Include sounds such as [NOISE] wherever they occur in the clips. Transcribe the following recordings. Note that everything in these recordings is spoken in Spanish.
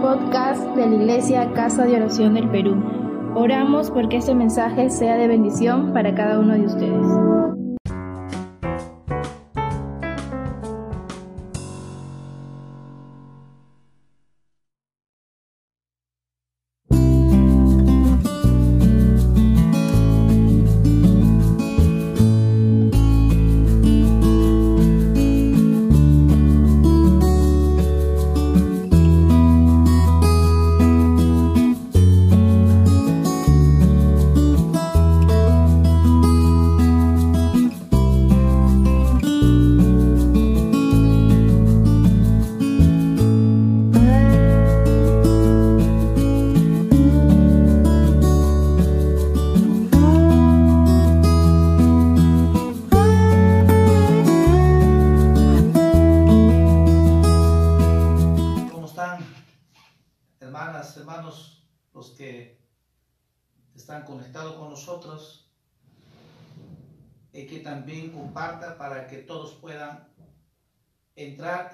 podcast de la Iglesia Casa de Oración del Perú. Oramos porque este mensaje sea de bendición para cada uno de ustedes.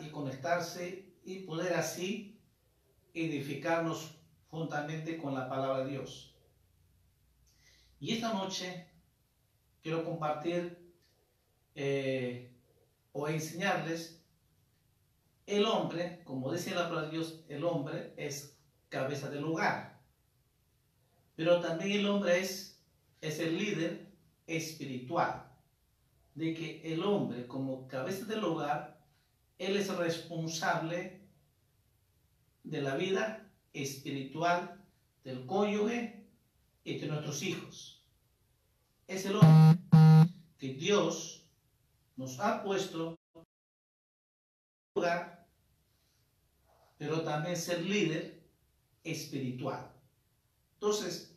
Y conectarse y poder así edificarnos juntamente con la palabra de Dios. Y esta noche quiero compartir eh, o enseñarles el hombre, como dice la palabra de Dios, el hombre es cabeza del hogar. Pero también el hombre es, es el líder espiritual de que el hombre como cabeza del hogar, él es responsable de la vida espiritual del cónyuge y de nuestros hijos. Es el hombre que Dios nos ha puesto hogar, pero también ser líder espiritual. Entonces,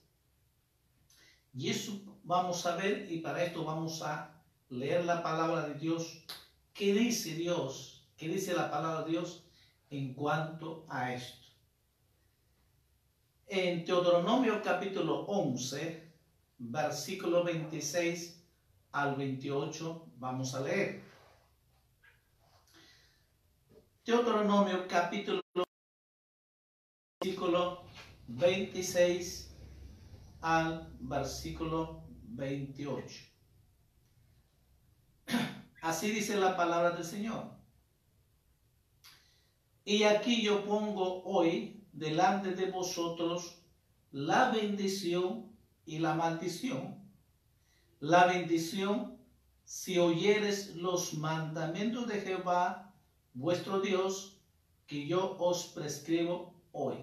y eso vamos a ver y para esto vamos a leer la palabra de Dios. ¿Qué dice Dios? ¿Qué dice la palabra de Dios en cuanto a esto? En Deuteronomio capítulo 11, versículo 26 al 28, vamos a leer. Deuteronomio capítulo versículo 26 al versículo 28. [CLEARS THROAT] Así dice la palabra del Señor. Y aquí yo pongo hoy delante de vosotros la bendición y la maldición. La bendición si oyeres los mandamientos de Jehová, vuestro Dios, que yo os prescribo hoy.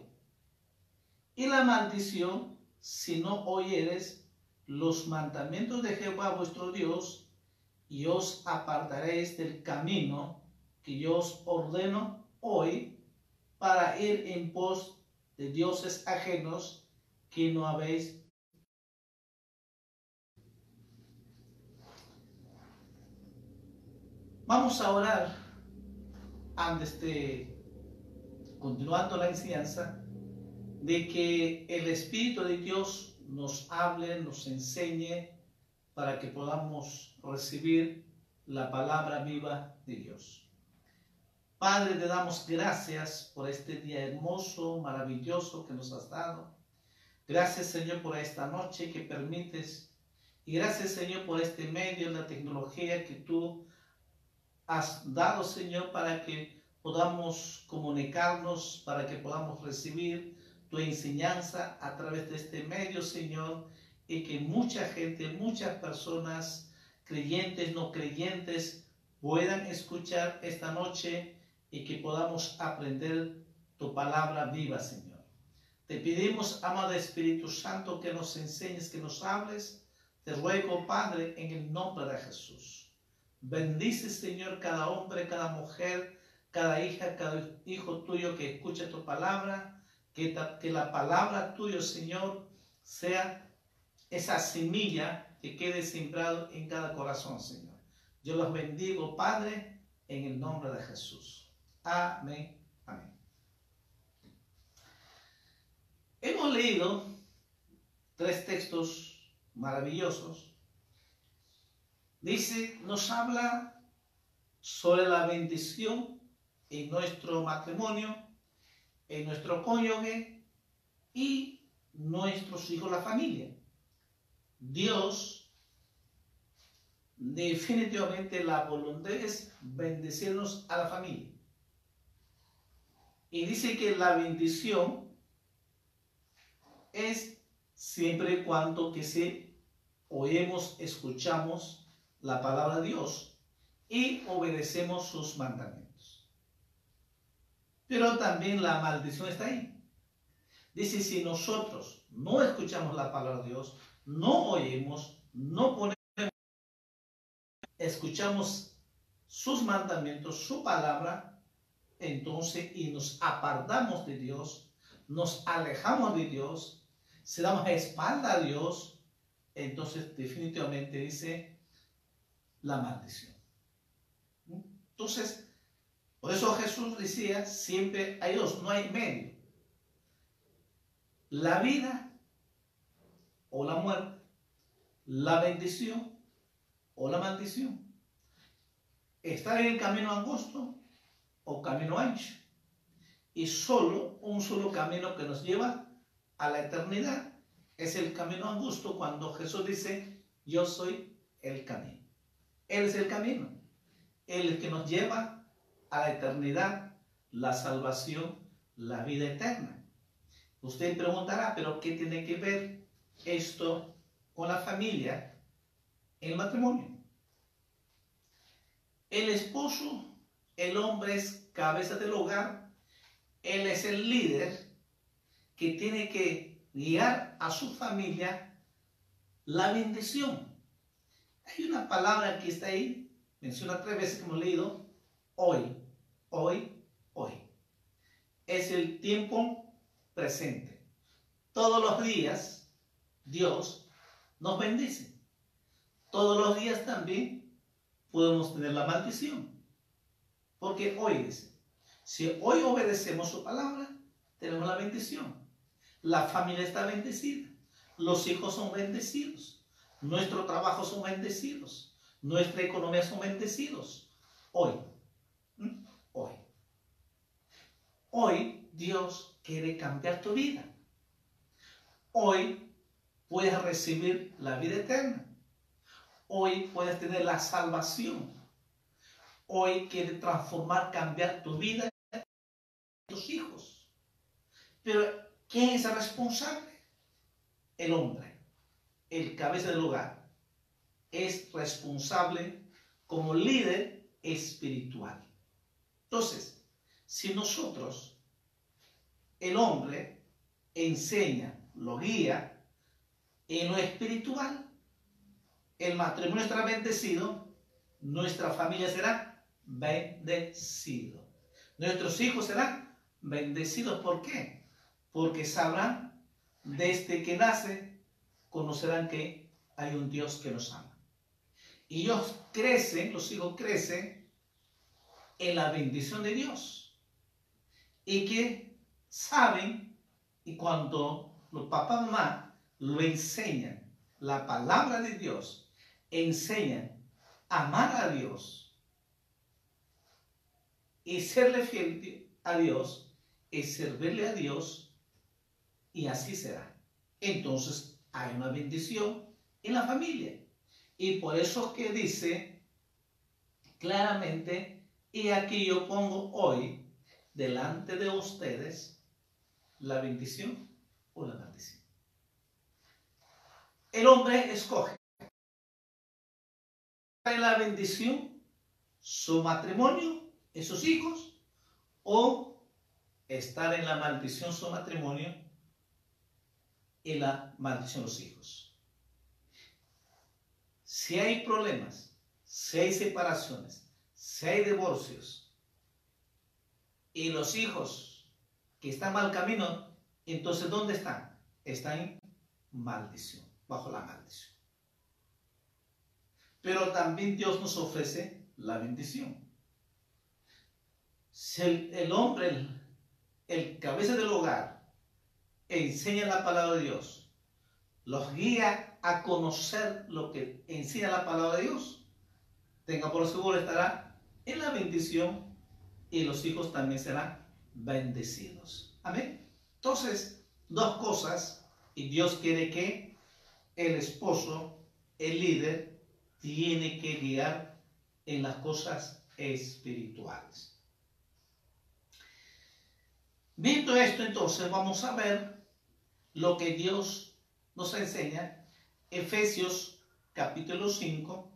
Y la maldición si no oyeres los mandamientos de Jehová, vuestro Dios, y os apartaréis del camino que yo os ordeno hoy para ir en pos de dioses ajenos que no habéis Vamos a orar antes de continuando la enseñanza de que el Espíritu de Dios nos hable, nos enseñe para que podamos recibir la palabra viva de Dios. Padre, te damos gracias por este día hermoso, maravilloso que nos has dado. Gracias, Señor, por esta noche que permites. Y gracias, Señor, por este medio, la tecnología que tú has dado, Señor, para que podamos comunicarnos, para que podamos recibir tu enseñanza a través de este medio, Señor, y que mucha gente, muchas personas, creyentes, no creyentes, puedan escuchar esta noche y que podamos aprender tu palabra viva, Señor. Te pedimos, amado Espíritu Santo, que nos enseñes, que nos hables. Te ruego, Padre, en el nombre de Jesús. Bendice, Señor, cada hombre, cada mujer, cada hija, cada hijo tuyo que escuche tu palabra. Que, la palabra tuya, Señor, sea esa semilla que quede sembrado en cada corazón, Señor. Yo los bendigo, Padre, en el nombre de Jesús. Amén. Hemos leído tres textos maravillosos. Dice, nos habla sobre la bendición en nuestro matrimonio en nuestro cónyuge y nuestros hijos, la familia. Dios, definitivamente la voluntad es bendecirnos a la familia. Y dice que la bendición es siempre y cuando que se oímos, escuchamos la palabra de Dios y obedecemos sus mandamientos. Pero también la maldición está ahí. Dice, si nosotros no escuchamos la palabra de Dios, no oímos, no ponemos, escuchamos sus mandamientos, su palabra, entonces y nos apartamos de Dios, nos alejamos de Dios, se damos espalda a Dios, entonces definitivamente dice la maldición. Entonces, por eso Jesús decía, siempre hay dos, no hay medio. La vida o la muerte, la bendición o la maldición. Estar en el camino angosto o camino ancho. Y solo un solo camino que nos lleva a la eternidad es el camino angosto cuando Jesús dice, yo soy el camino. Él es el camino. El que nos lleva a la eternidad, la salvación, la vida eterna. Usted preguntará, pero ¿qué tiene que ver esto con la familia, el matrimonio? El esposo el hombre es cabeza del hogar, él es el líder que tiene que guiar a su familia la bendición. Hay una palabra que está ahí, menciona tres veces que hemos leído, hoy, hoy, hoy. Es el tiempo presente. Todos los días Dios nos bendice. Todos los días también podemos tener la maldición. Porque hoy si hoy obedecemos su palabra, tenemos la bendición. La familia está bendecida. Los hijos son bendecidos. Nuestro trabajo son bendecidos. Nuestra economía son bendecidos. Hoy. Hoy. Hoy Dios quiere cambiar tu vida. Hoy puedes recibir la vida eterna. Hoy puedes tener la salvación hoy quiere transformar, cambiar tu vida y tus hijos. Pero, ¿quién es el responsable? El hombre, el cabeza del hogar. Es responsable como líder espiritual. Entonces, si nosotros, el hombre, enseña, lo guía en lo espiritual, el matrimonio estará bendecido, nuestra familia será bendecido. Nuestros hijos serán bendecidos. ¿Por qué? Porque sabrán, desde que nace, conocerán que hay un Dios que nos ama. Y ellos crecen, los hijos crecen en la bendición de Dios. Y que saben, y cuando los papás mamá lo enseñan, la palabra de Dios, enseñan a amar a Dios, y serle fiel a Dios es servirle a Dios y así será. Entonces hay una bendición en la familia. Y por eso que dice claramente, y aquí yo pongo hoy delante de ustedes la bendición o la maldición. El hombre escoge la bendición su matrimonio esos hijos o estar en la maldición su matrimonio y la maldición los hijos. Si hay problemas, si hay separaciones, si hay divorcios y los hijos que están mal camino, entonces ¿dónde están? Están en maldición, bajo la maldición. Pero también Dios nos ofrece la bendición. El, hombre, el, cabeza del hogar, enseña la palabra de Dios, los guía a conocer lo que enseña la palabra de Dios, tenga por seguro estará en la bendición y los hijos también serán bendecidos. Amén. Entonces, dos cosas, y Dios quiere que el esposo, el líder, tiene que guiar en las cosas espirituales. Visto esto, entonces vamos a ver lo que Dios nos enseña. Efesios capítulo 5.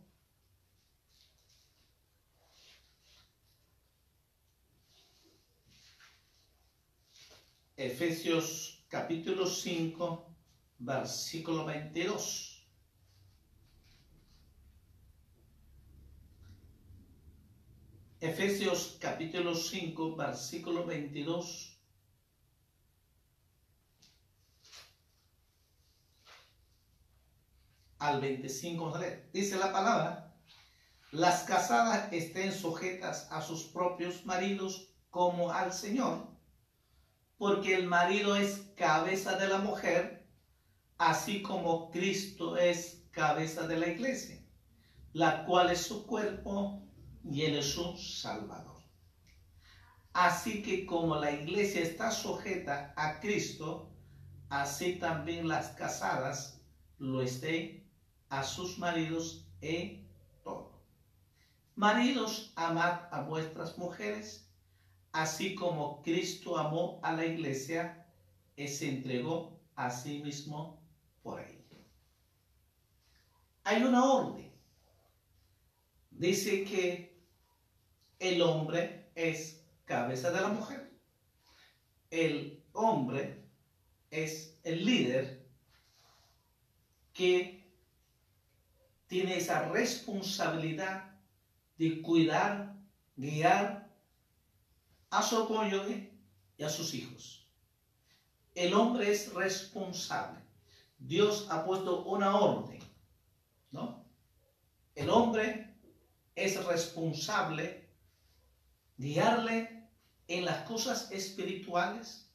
Efesios capítulo 5, versículo 22. Efesios capítulo 5, versículo 22. Al 25 Dice la palabra, las casadas estén sujetas a sus propios maridos como al Señor, porque el marido es cabeza de la mujer, así como Cristo es cabeza de la iglesia, la cual es su cuerpo y él es su salvador. Así que como la iglesia está sujeta a Cristo, así también las casadas lo estén a sus maridos en todo. Maridos, amad a vuestras mujeres, así como Cristo amó a la iglesia y se entregó a sí mismo por ella. Hay una orden. Dice que el hombre es cabeza de la mujer. El hombre es el líder que tiene esa responsabilidad de cuidar, guiar a su cónyuge y a sus hijos. El hombre es responsable. Dios ha puesto una orden, ¿no? El hombre es responsable guiarle en las cosas espirituales.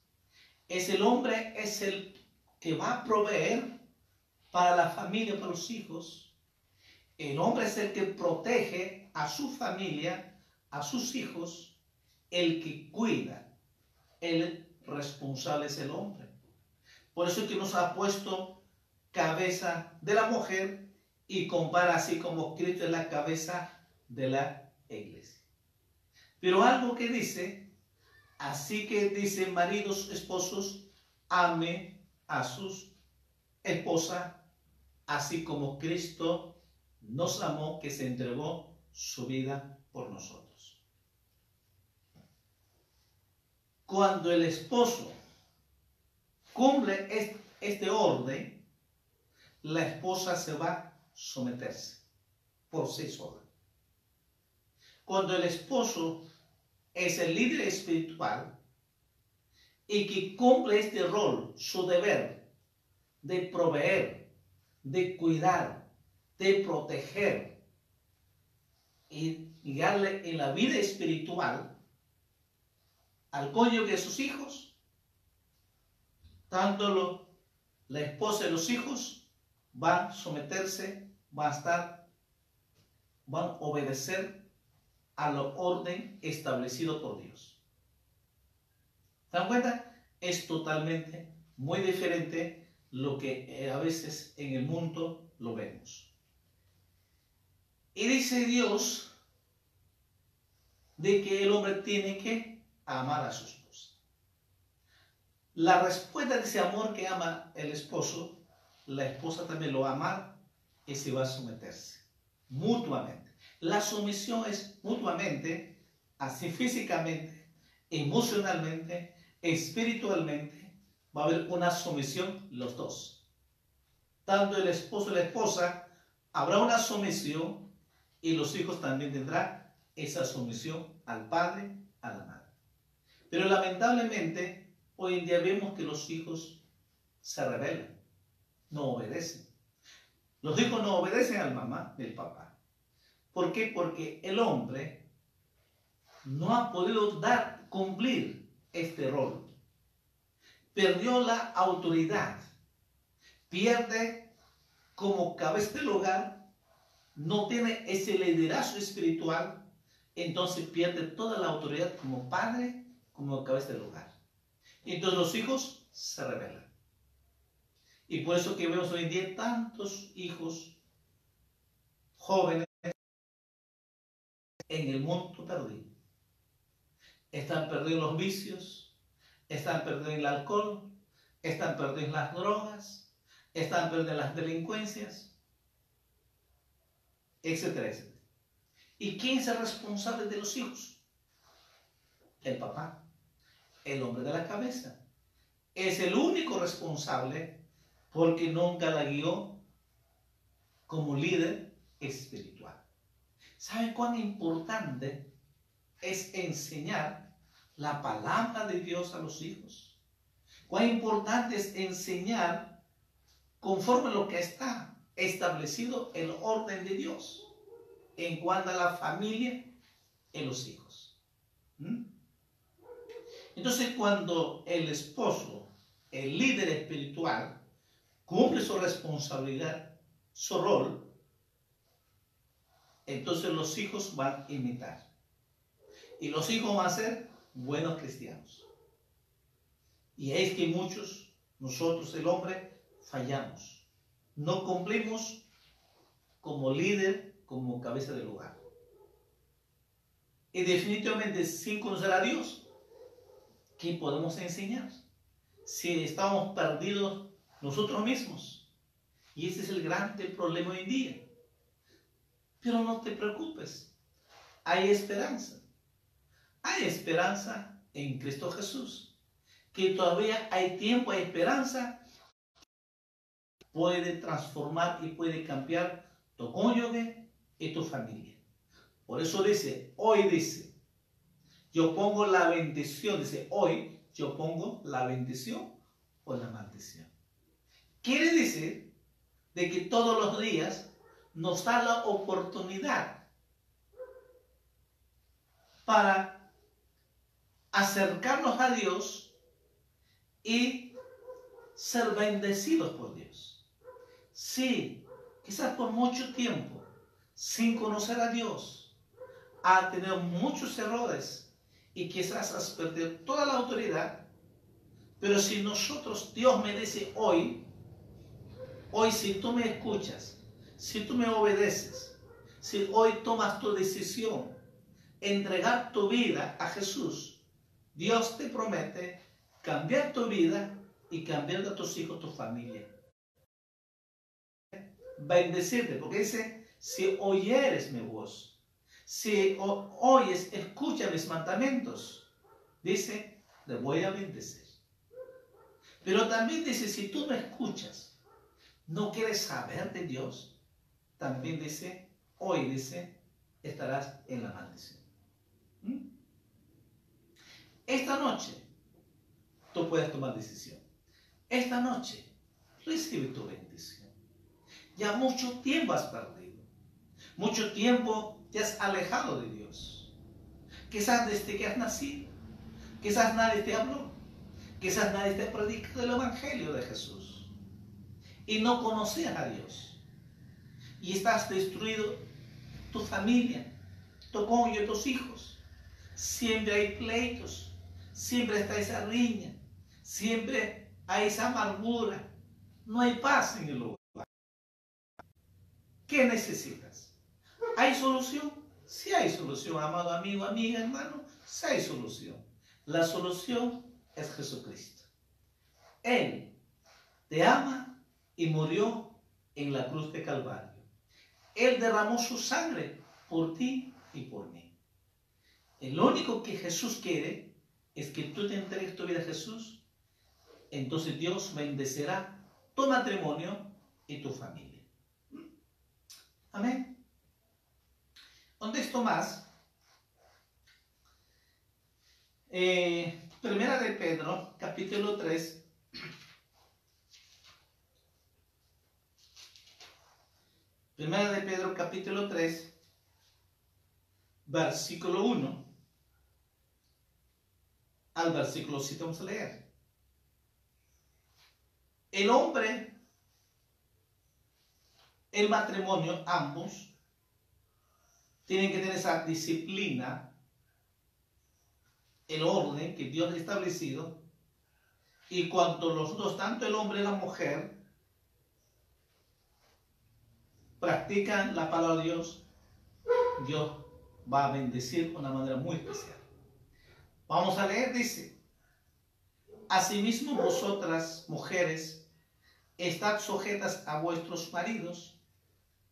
Es el hombre, es el que va a proveer para la familia, para los hijos. El hombre es el que protege a su familia, a sus hijos, el que cuida. El responsable es el hombre. Por eso es que nos ha puesto cabeza de la mujer y compara así como Cristo es la cabeza de la iglesia. Pero algo que dice, así que dice maridos, esposos, ame a sus esposas, así como Cristo nos amó que se entregó su vida por nosotros. Cuando el esposo cumple este orden, la esposa se va a someterse por sí sola. Cuando el esposo es el líder espiritual y que cumple este rol, su deber de proveer, de cuidar, de proteger y guiarle en la vida espiritual al cónyuge de sus hijos, tanto la esposa y los hijos van a someterse, van a estar, van a obedecer a la orden establecido por Dios. ¿Se cuenta? Es totalmente muy diferente lo que a veces en el mundo lo vemos. Y dice Dios de que el hombre tiene que amar a su esposa. La respuesta de ese amor que ama el esposo, la esposa también lo ama y se va a someterse mutuamente. La sumisión es mutuamente, así físicamente, emocionalmente, espiritualmente, va a haber una sumisión los dos. Tanto el esposo y la esposa, habrá una sumisión y los hijos también tendrán esa sumisión al padre, a la madre. Pero lamentablemente, hoy en día vemos que los hijos se rebelan, no obedecen. Los hijos no obedecen al mamá del papá. ¿Por qué? Porque el hombre no ha podido dar, cumplir este rol. Perdió la autoridad. Pierde como cabeza del hogar no tiene ese liderazgo espiritual, entonces pierde toda la autoridad como padre, como cabeza del hogar. Entonces los hijos se rebelan. Y por eso que vemos hoy en día tantos hijos jóvenes en el mundo perdido. Están perdidos los vicios, están perdidos el alcohol, están perdidos las drogas, están perdidos las delincuencias, etcétera. ¿Y quién es el responsable de los hijos? El papá, el hombre de la cabeza. Es el único responsable porque nunca la guió como líder espiritual. ¿Sabe cuán importante es enseñar la palabra de Dios a los hijos? Cuán importante es enseñar conforme a lo que está establecido el orden de Dios en cuanto a la familia y los hijos. ¿Mm? Entonces cuando el esposo, el líder espiritual, cumple su responsabilidad, su rol, entonces los hijos van a imitar. Y los hijos van a ser buenos cristianos. Y es que muchos, nosotros el hombre, fallamos. No cumplimos como líder, como cabeza del hogar. Y definitivamente sin conocer a Dios, ¿qué podemos enseñar? Si estamos perdidos nosotros mismos. Y ese es el gran problema hoy en día. Pero no te preocupes, hay esperanza. Hay esperanza en Cristo Jesús. Que todavía hay tiempo, hay esperanza. Puede transformar y puede cambiar tu cónyuge y tu familia. Por eso dice, hoy dice, yo pongo la bendición, dice, hoy yo pongo la bendición o la maldición. Quiere decir de que todos los días nos da la oportunidad para acercarnos a Dios y ser bendecidos por Dios. Sí, quizás por mucho tiempo, sin conocer a Dios, ha tenido muchos errores y quizás has perdido toda la autoridad, pero si nosotros, Dios me dice hoy, hoy si tú me escuchas, si tú me obedeces, si hoy tomas tu decisión, entregar tu vida a Jesús, Dios te promete cambiar tu vida y cambiar a tus hijos, tu familia. Bendecirte, porque dice, si oyeres mi voz, si oyes, escucha mis mandamientos, dice, te voy a bendecir. Pero también dice, si tú me escuchas, no quieres saber de Dios, también dice, hoy dice, estarás en la maldición. ¿Mm? Esta noche tú puedes tomar decisión. Esta noche recibe tu bendición. Ya mucho tiempo has perdido. Mucho tiempo te has alejado de Dios. Quizás desde que has nacido. Quizás nadie te habló. Quizás nadie te predicado el Evangelio de Jesús. Y no conocías a Dios y estás destruido tu familia, tu cónyuge, tus hijos. Siempre hay pleitos, siempre está esa riña, siempre hay esa amargura. No hay paz en el lugar. ¿Qué necesitas? ¿Hay solución? Si hay solución, amado amigo, amiga, hermano, si hay solución. La solución es Jesucristo. Él te ama y murió en la cruz de Calvario. Él derramó su sangre por ti y por mí. El único que Jesús quiere es que tú te entregues tu vida a Jesús. Entonces Dios bendecerá tu matrimonio y tu familia. Amén. ¿Dónde esto más? Eh, primera de Pedro, capítulo 3, Primera de Pedro capítulo 3, versículo 1 al versículo 7 vamos a leer. El hombre, el matrimonio, ambos, tienen que tener esa disciplina, el orden que Dios ha establecido Y cuando los dos, tanto el hombre y la mujer, practican la palabra de Dios, Dios va a bendecir de una manera muy especial. Vamos a leer, dice, Asimismo vosotras, mujeres, estad sujetas a vuestros maridos,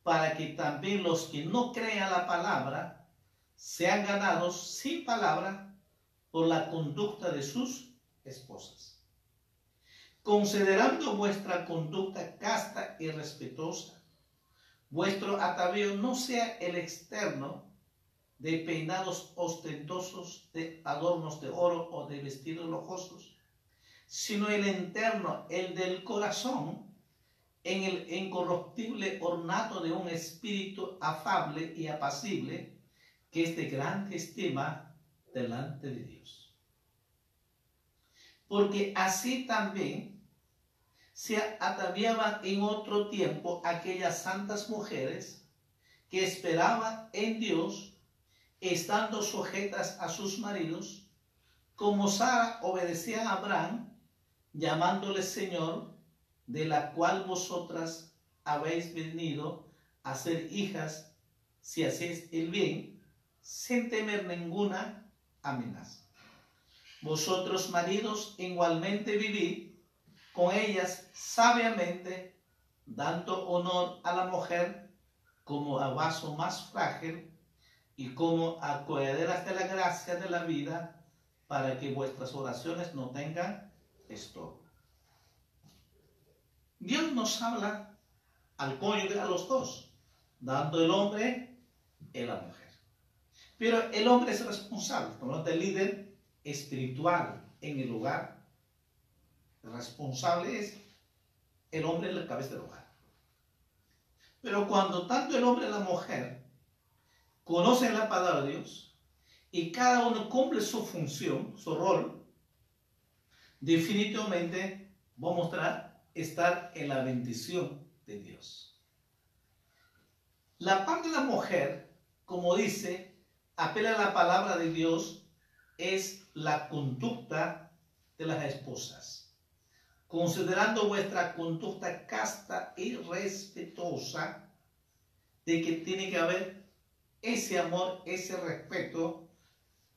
para que también los que no crean la palabra sean ganados sin palabra por la conducta de sus esposas. Considerando vuestra conducta casta y respetuosa, vuestro atavío no sea el externo de peinados ostentosos, de adornos de oro o de vestidos lujosos, sino el interno, el del corazón, en el incorruptible ornato de un espíritu afable y apacible, que es de gran estima delante de Dios. Porque así también se ataviaban en otro tiempo aquellas santas mujeres que esperaban en Dios, estando sujetas a sus maridos, como Sara obedecía a Abraham, llamándole Señor, de la cual vosotras habéis venido a ser hijas, si hacéis el bien, sin temer ninguna amenaza. Vosotros, maridos, igualmente vivid con ellas sabiamente, dando honor a la mujer como a vaso más frágil y como a cohederas de la gracia de la vida, para que vuestras oraciones no tengan esto. Dios nos habla al cónyuge, a los dos, dando el hombre y la mujer. Pero el hombre es responsable, por lo tanto, el líder espiritual en el hogar. Responsable es el hombre en la cabeza del hogar. Pero cuando tanto el hombre y la mujer conocen la palabra de Dios y cada uno cumple su función, su rol, definitivamente va a mostrar estar en la bendición de Dios. La parte de la mujer, como dice, apela a la palabra de Dios, es la conducta de las esposas. Considerando vuestra conducta casta y respetuosa, de que tiene que haber ese amor, ese respeto,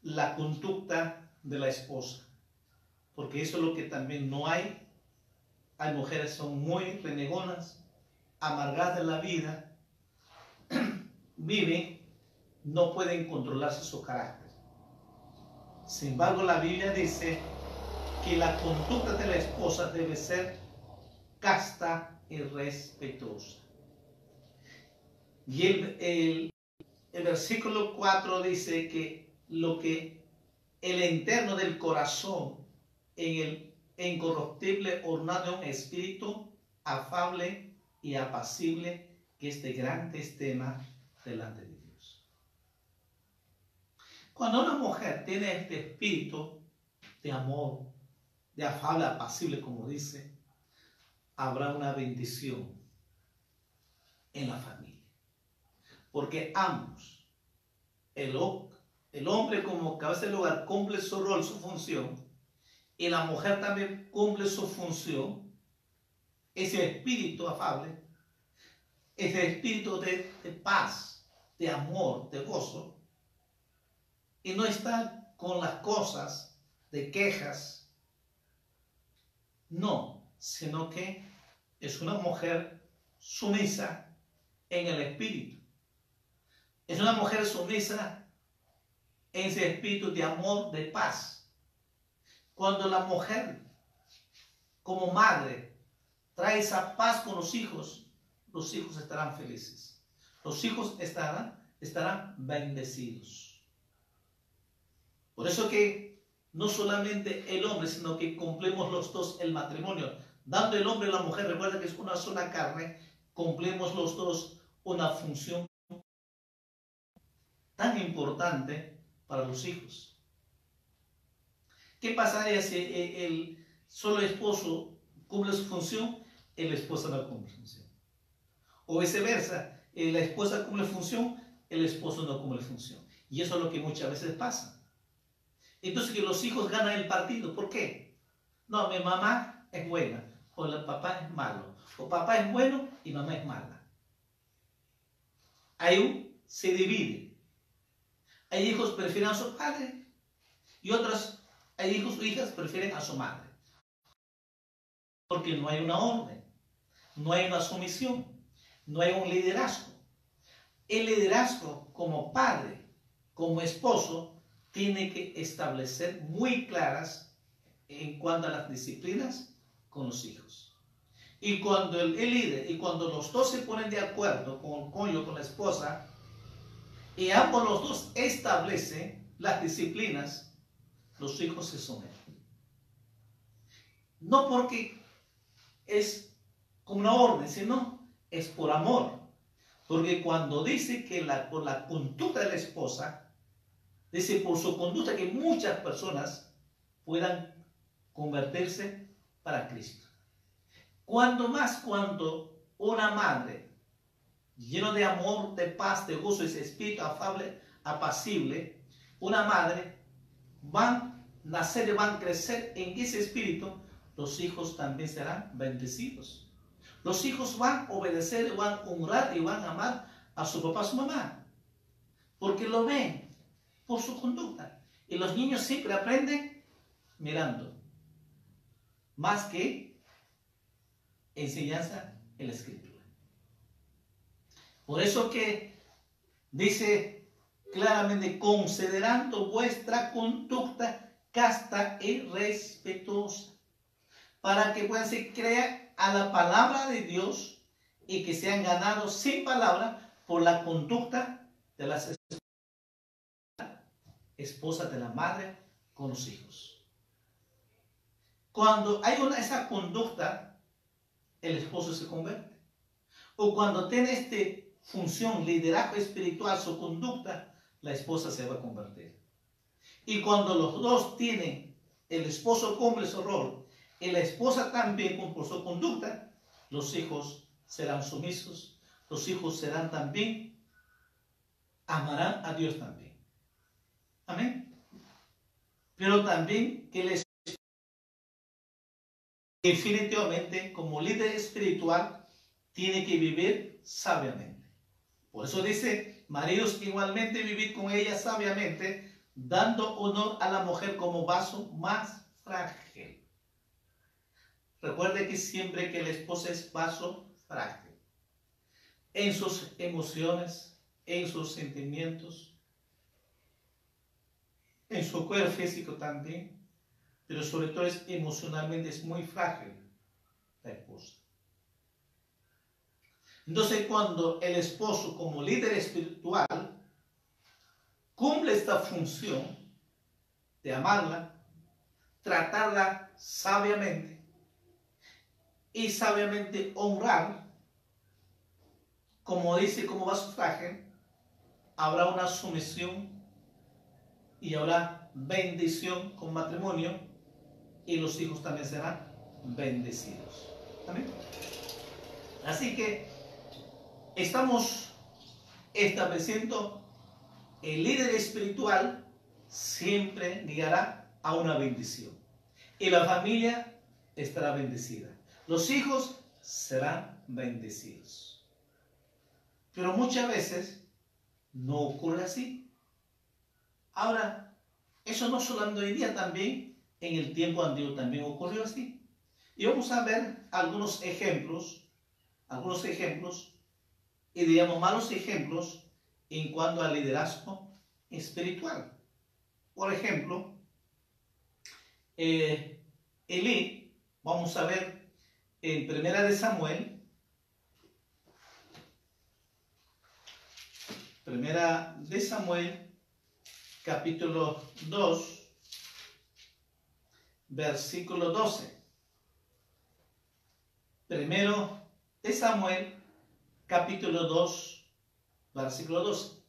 la conducta de la esposa porque eso es lo que también no hay. Hay mujeres que son muy renegonas, amargadas de la vida, [CLEARS THROAT] viven, no pueden controlarse su carácter. Sin embargo, la Biblia dice que la conducta de la esposa debe ser casta y respetuosa. Y el, el, versículo 4 dice que lo que el interno del corazón en el incorruptible ornado de un espíritu afable y apacible que es de gran tema delante de Dios. Cuando una mujer tiene este espíritu de amor, de afable, apacible, como dice, habrá una bendición en la familia. Porque ambos, el, el hombre como cabeza del hogar, cumple su rol, su función, y la mujer también cumple su función, ese espíritu afable, ese espíritu de, paz, de amor, de gozo, y no está con las cosas de quejas, no, sino que es una mujer sumisa en el espíritu. Es una mujer sumisa en ese espíritu de amor, de paz. Cuando la mujer, como madre, trae esa paz con los hijos, los hijos estarán felices. Los hijos estarán, bendecidos. Por eso que no solamente el hombre, sino que cumplimos los dos el matrimonio. Dando el hombre y la mujer, recuerda que es una sola carne, cumplimos los dos una función tan importante para los hijos. ¿Qué pasaría si eh, el solo esposo cumple su función, el esposo no cumple su función? O viceversa, eh, la esposa cumple función, el esposo no cumple función. Y eso es lo que muchas veces pasa. Entonces que los hijos ganan el partido. ¿Por qué? No, mi mamá es buena, o el papá es malo, o papá es bueno y mamá es mala. Ahí se divide. Hay hijos que prefieren a su padre y otros, hay hijos o hijas prefieren a su madre. Porque no hay una orden, no hay una sumisión, no hay un liderazgo. El liderazgo como padre, como esposo, tiene que establecer muy claras en cuanto a las disciplinas con los hijos. Y cuando el, líder, y cuando los dos se ponen de acuerdo con el cónyuge, con la esposa, y ambos los dos establecen las disciplinas, los hijos se someten. No porque es como una orden, sino es por amor. Porque cuando dice que la, por la conducta de la esposa, dice por su conducta que muchas personas puedan convertirse para Cristo. Cuando más cuando una madre, lleno de amor, de paz, de gozo, ese espíritu afable, apacible, una madre, van nacer y van a crecer en ese espíritu, los hijos también serán bendecidos. Los hijos van a obedecer, van a honrar y van a amar a su papá, a su mamá. Porque lo ven por su conducta. Y los niños siempre aprenden mirando. Más que enseñanza en la escritura. Por eso que dice claramente, considerando vuestra conducta casta y respetuosa, para que puedan ser creer a la palabra de Dios y que sean ganados sin palabra por la conducta de las esposas de la madre con los hijos. Cuando hay una esa conducta, el esposo se convierte. O cuando tiene esta función, liderazgo espiritual, su conducta, la esposa se va a convertir. Y cuando los dos tienen, el esposo cumple su rol y la esposa también cumple su conducta, los hijos serán sumisos, los hijos serán también, amarán a Dios también. Amén. Pero también que les definitivamente como líder espiritual tiene que vivir sabiamente. Por eso dice, maridos igualmente vivir con ella sabiamente, dando honor a la mujer como vaso más frágil. Recuerde que siempre que la esposa es vaso frágil, en sus emociones, en sus sentimientos, en su cuerpo físico también, pero sobre todo es emocionalmente es muy frágil la esposa. Entonces cuando el esposo como líder espiritual cumple esta función de amarla, tratarla sabiamente y sabiamente honrar, como dice como va su frágil, habrá una sumisión y habrá bendición con matrimonio y los hijos también serán bendecidos. Así que estamos estableciendo el líder espiritual siempre guiará a una bendición. Y la familia estará bendecida. Los hijos serán bendecidos. Pero muchas veces no ocurre así. Ahora, eso no solamente hoy día también en el tiempo antiguo también ocurrió así. Y vamos a ver algunos ejemplos, algunos ejemplos, y digamos malos ejemplos en cuanto al liderazgo espiritual. Por ejemplo, eh, Elí, vamos a ver en Primera de Samuel, Primera de Samuel, capítulo 2, versículo 12. Primero de Samuel, capítulo 2, versículo 12.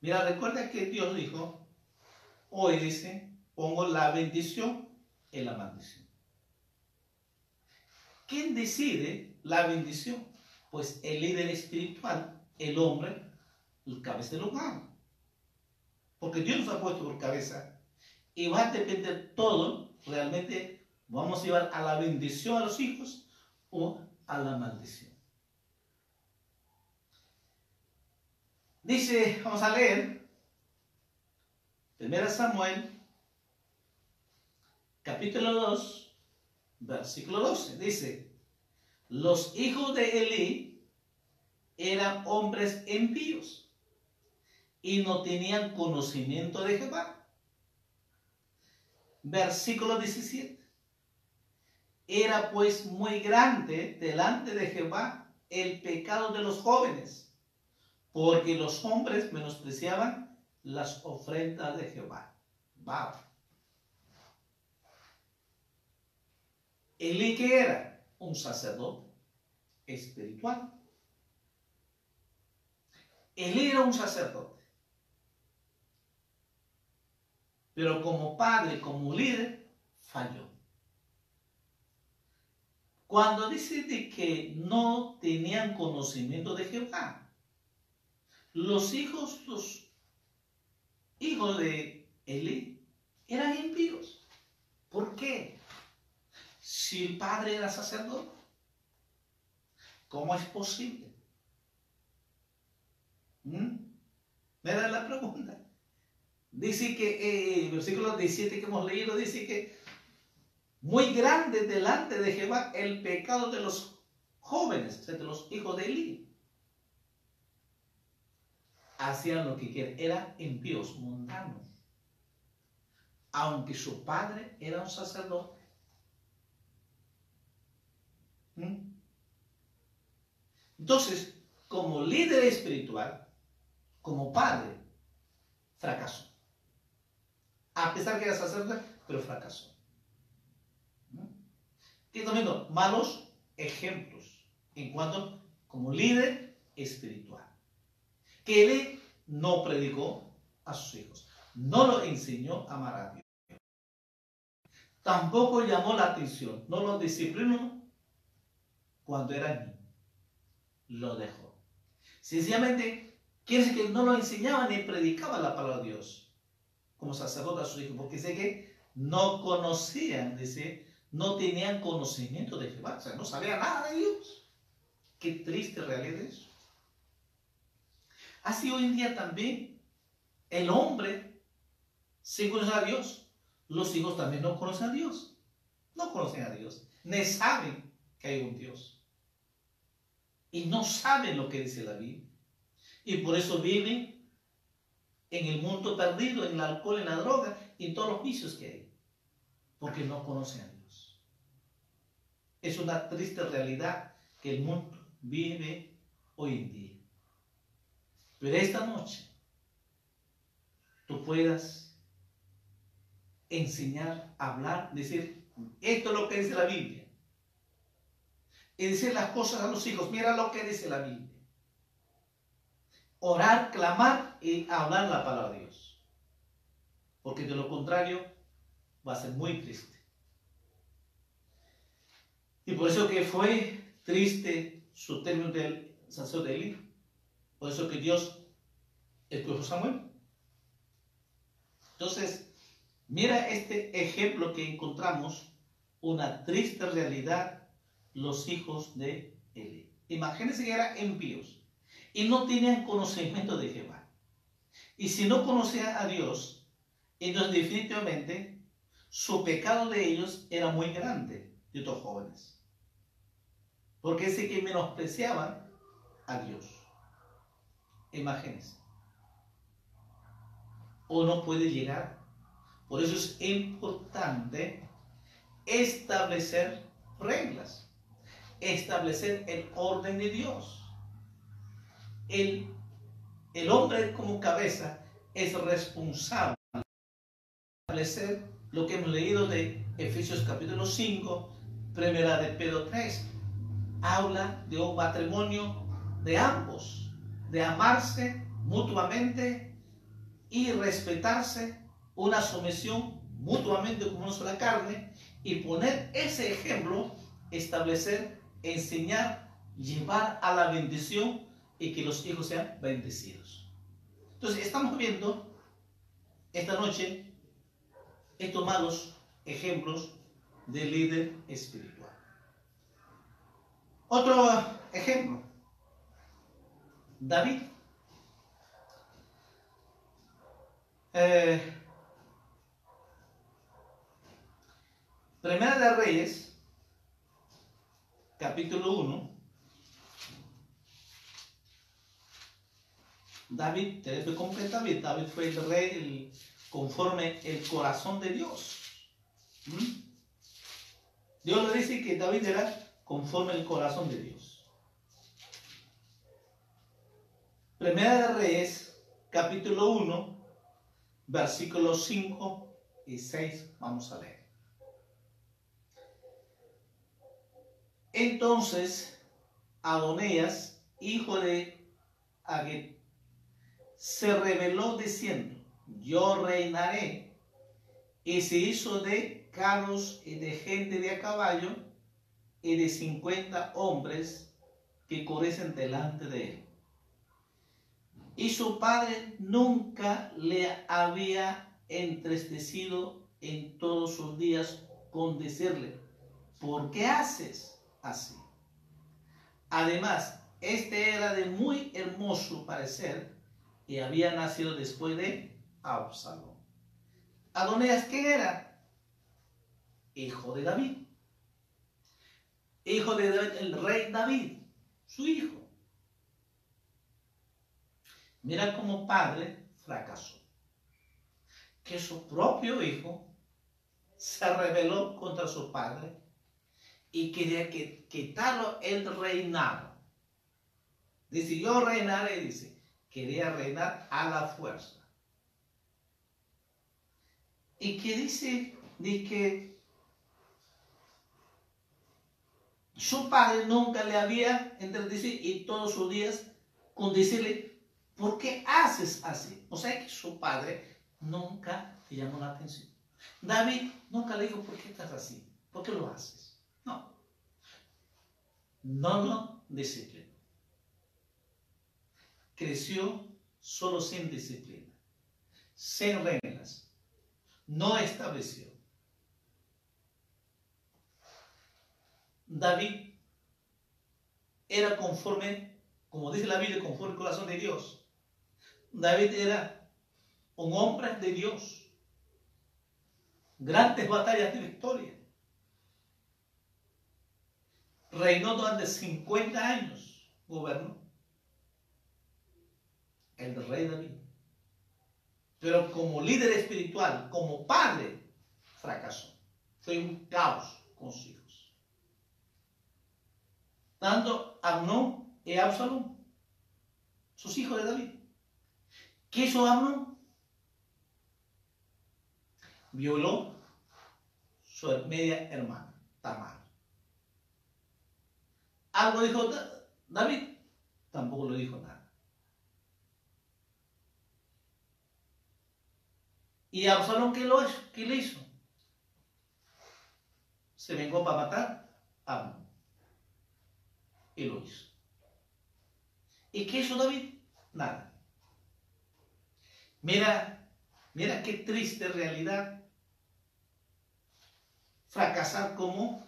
Mira, recuerda que Dios dijo, hoy dice, pongo la bendición en la maldición. ¿Quién decide la bendición? Pues el líder espiritual, el hombre, el cabeza del humano. Porque Dios nos ha puesto por cabeza y va a depender todo realmente Vamos a llevar a la bendición a los hijos o a la maldición. Dice, vamos a leer, 1 Samuel, capítulo 2, versículo 12. Dice, los hijos de Elí eran hombres impíos y no tenían conocimiento de Jehová. Versículo 17. Era pues muy grande delante de Jehová el pecado de los jóvenes, porque los hombres menospreciaban las ofrendas de Jehová. Wow. Elí que era un sacerdote espiritual. Elí era un sacerdote. Pero como padre, como líder, falló. Cuando dice que no tenían conocimiento de Jehová, los hijos, los hijos de Eli eran impíos. ¿Por qué? Si el padre era sacerdote, ¿cómo es posible? ¿Mm? Me da la pregunta. Dice que eh, el versículo 17 que hemos leído dice que muy grande delante de Jehová el pecado de los jóvenes, de los hijos de Eli. Hacían lo que querían, eran impíos, mundanos. Aunque su padre era un sacerdote. ¿Mm? Entonces, como líder espiritual, como padre, fracasó. A pesar que era sacerdote, pero fracasó. Estamos viendo malos ejemplos en cuanto como líder espiritual. Que él no predicó a sus hijos, no lo enseñó a amar a Dios. Tampoco llamó la atención, no lo disciplinó cuando era niño. Lo dejó. Sencillamente, quiere decir que no lo enseñaba ni predicaba la palabra de Dios como sacerdote a sus hijos, porque sé que no conocían, dice, no tenían conocimiento de Jehová, o sea, no sabían nada de Dios. Qué triste realidad es. Así hoy en día también el hombre se conoce a Dios, los hijos también no conocen a Dios, no conocen a Dios, ni saben que hay un Dios. Y no saben lo que dice la Biblia. Y por eso viven en el mundo perdido, en el alcohol, en la droga y en todos los vicios que hay. Porque no conocen a Dios. Es una triste realidad que el mundo vive hoy en día. Pero esta noche tú puedas enseñar, hablar, decir, esto es lo que dice la Biblia. Y decir las cosas a los hijos, mira lo que dice la Biblia. Orar, clamar y hablar la palabra de Dios. Porque de lo contrario va a ser muy triste. Y por eso que fue triste su término del sacerdote. Por eso que Dios escogió a Samuel. Entonces, mira este ejemplo que encontramos, una triste realidad, los hijos de Eli. Imagínense que eran impíos y no tenían conocimiento de Jehová. Y si no conocían a Dios, entonces definitivamente su pecado de ellos era muy grande, de estos jóvenes. Porque ese que menospreciaban a Dios. Imagínense. O no puede llegar. Por eso es importante establecer reglas. Establecer el orden de Dios. El, el hombre como cabeza es responsable de establecer lo que hemos leído de Efesios capítulo 5, primera de Pedro 3 habla de un matrimonio de ambos, de amarse mutuamente y respetarse, una sumisión mutuamente como una sola carne y poner ese ejemplo, establecer, enseñar, llevar a la bendición y que los hijos sean bendecidos. Entonces, estamos viendo esta noche estos malos ejemplos de líder espiritual. Otro ejemplo, David. Eh, Primera de Reyes, capítulo 1. David, te fue completa David, David fue el rey conforme el corazón de Dios. ¿Mm? Dios le dice que David era conforme el corazón de Dios. Primera de Reyes, capítulo 1, versículos 5 y 6, vamos a leer. Entonces, Adonías, hijo de Aguet, se reveló diciendo, yo reinaré, y se hizo de carros y de gente de a caballo y de cincuenta hombres que correcen delante de él. Y su padre nunca le había entristecido en todos sus días con decirle, ¿por qué haces? así. Además, este era de muy hermoso parecer y había nacido después de Absalón. Adonías, ¿qué era? Hijo de David. Hijo de David, el rey David, su hijo. Mira cómo padre fracasó. Que su propio hijo se rebeló contra su padre y quería que, quitarlo el reinado. Dice, yo reinaré, dice, quería reinar a la fuerza. Y que dice, dice que su padre nunca le había dice, y todos sus días con decirle, ¿por qué haces así? O sea que su padre nunca le llamó la atención. David nunca le dijo, ¿por qué estás así? ¿Por qué lo haces? No. No lo disciplinó. Creció solo sin disciplina, sin reglas. No estableció. David era conforme, como dice la Biblia, conforme al corazón de Dios. David era un hombre de Dios. Grandes batallas de victoria reinó durante 50 años, gobernó. El rey David. Pero como líder espiritual, como padre, fracasó. Fue un caos con sus hijos. Tanto Amnón y Absalón, sus hijos de David. ¿Qué hizo Amnón? Violó su media hermana, Tamar. ¿Algo dijo David? Tampoco le dijo nada. ¿Y Absalón qué, lo, qué le hizo? Se vengó para matar a Amnon. Y lo hizo. ¿Y qué hizo David? Nada. Mira, mira qué triste realidad fracasar como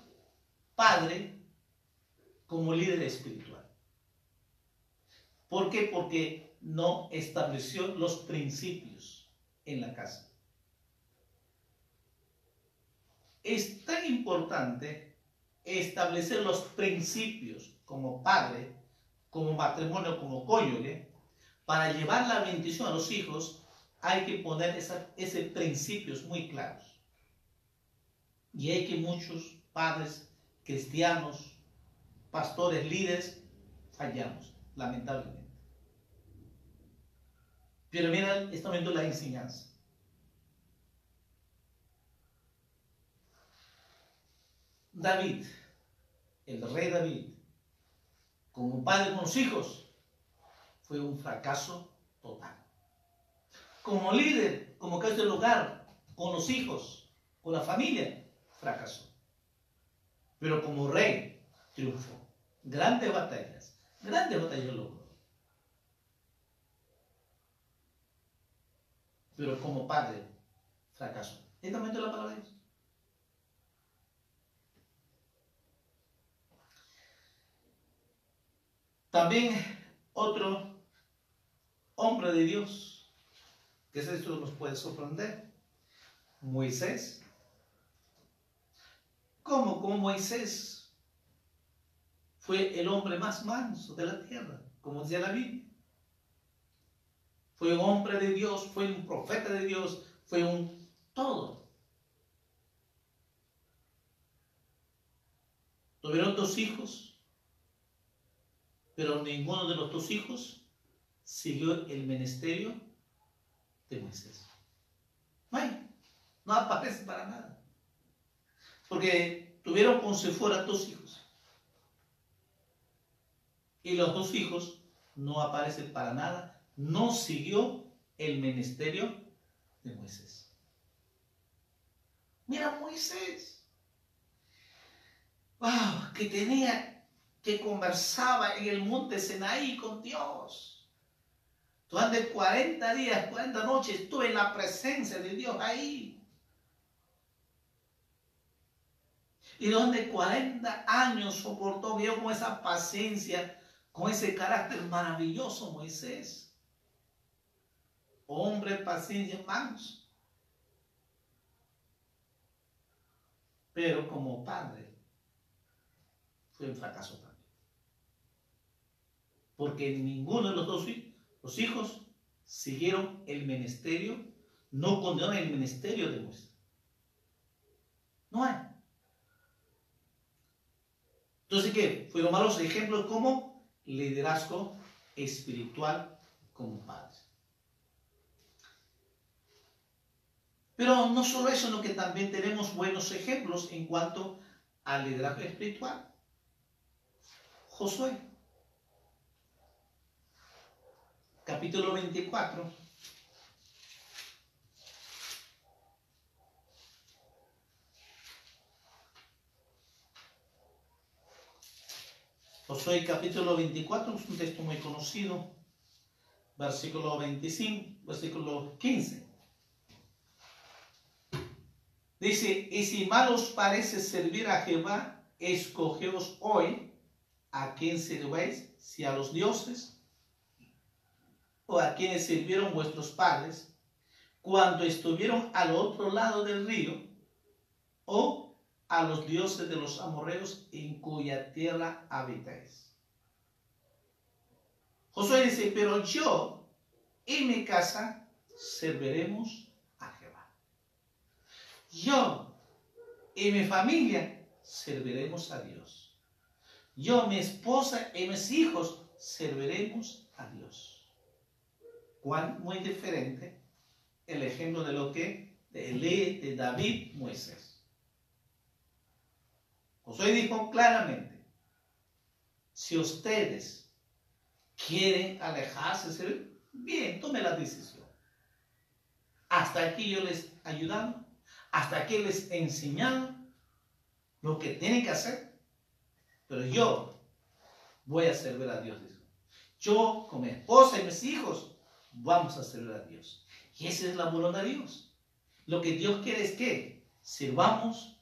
padre como líder espiritual. ¿Por qué? Porque no estableció los principios en la casa. Es tan importante establecer los principios como padre, como matrimonio, como cónyuge, para llevar la bendición a los hijos, hay que poner esos principios muy claros. Y hay que muchos padres cristianos, pastores, líderes, fallamos, lamentablemente. Pero mira, está viendo la enseñanza. David, el rey David, como padre con sus hijos, fue un fracaso total como líder, como cabeza del hogar, con los hijos, con la familia, fracasó. Pero como rey, triunfó. Grandes batallas, grandes batallas logró. Pero como padre, fracasó. Esta momento la palabra de Dios. También otro hombre de Dios que esto nos puede sorprender, Moisés. ¿Cómo? Como Moisés fue el hombre más manso de la tierra, como decía la Biblia. Fue un hombre de Dios, fue un profeta de Dios, fue un todo. Tuvieron dos hijos, pero ninguno de los dos hijos siguió el ministerio de Moisés. No hay, no aparece para nada. Porque tuvieron con fuera dos hijos. Y los dos hijos no aparecen para nada. No siguió el ministerio de Moisés. Mira Moisés wow, que tenía, que conversaba en el monte Senaí con Dios. Durante 40 días, 40 noches estuve en la presencia de Dios ahí. Y donde 40 años soportó Dios con esa paciencia, con ese carácter maravilloso Moisés. Hombre, paciencia, manos. Pero como padre, fue un fracaso también. Porque ninguno de los dos los hijos siguieron el ministerio, no condenaron el ministerio de Moisés. No hay. Entonces, ¿qué? Fueron malos ejemplos como liderazgo espiritual como padres. Pero no solo eso, sino que también tenemos buenos ejemplos en cuanto al liderazgo espiritual. Josué, capítulo 24. Josué capítulo 24 es un texto muy conocido, versículo 25, versículo 15. Dice, y si mal os parece servir a Jehová, escogeos hoy a quién sirvéis, si a los dioses o a quienes sirvieron vuestros padres cuando estuvieron al otro lado del río, o a los dioses de los amorreos en cuya tierra habitáis. Josué dice, pero yo y mi casa serviremos a Jehová. Yo y mi familia serviremos a Dios. Yo, mi esposa y mis hijos serviremos a Dios. Muy diferente el ejemplo de lo que lee de David Moisés. Josué dijo claramente, si ustedes quieren alejarse, bien, tome la decisión. Hasta aquí yo les ayudado, hasta aquí les he enseñado lo que tienen que hacer. Pero yo voy a servir a Dios. Yo con mi esposa y mis hijos vamos a servir a Dios. Y esa es la voluntad de Dios. Lo que Dios quiere es que sirvamos,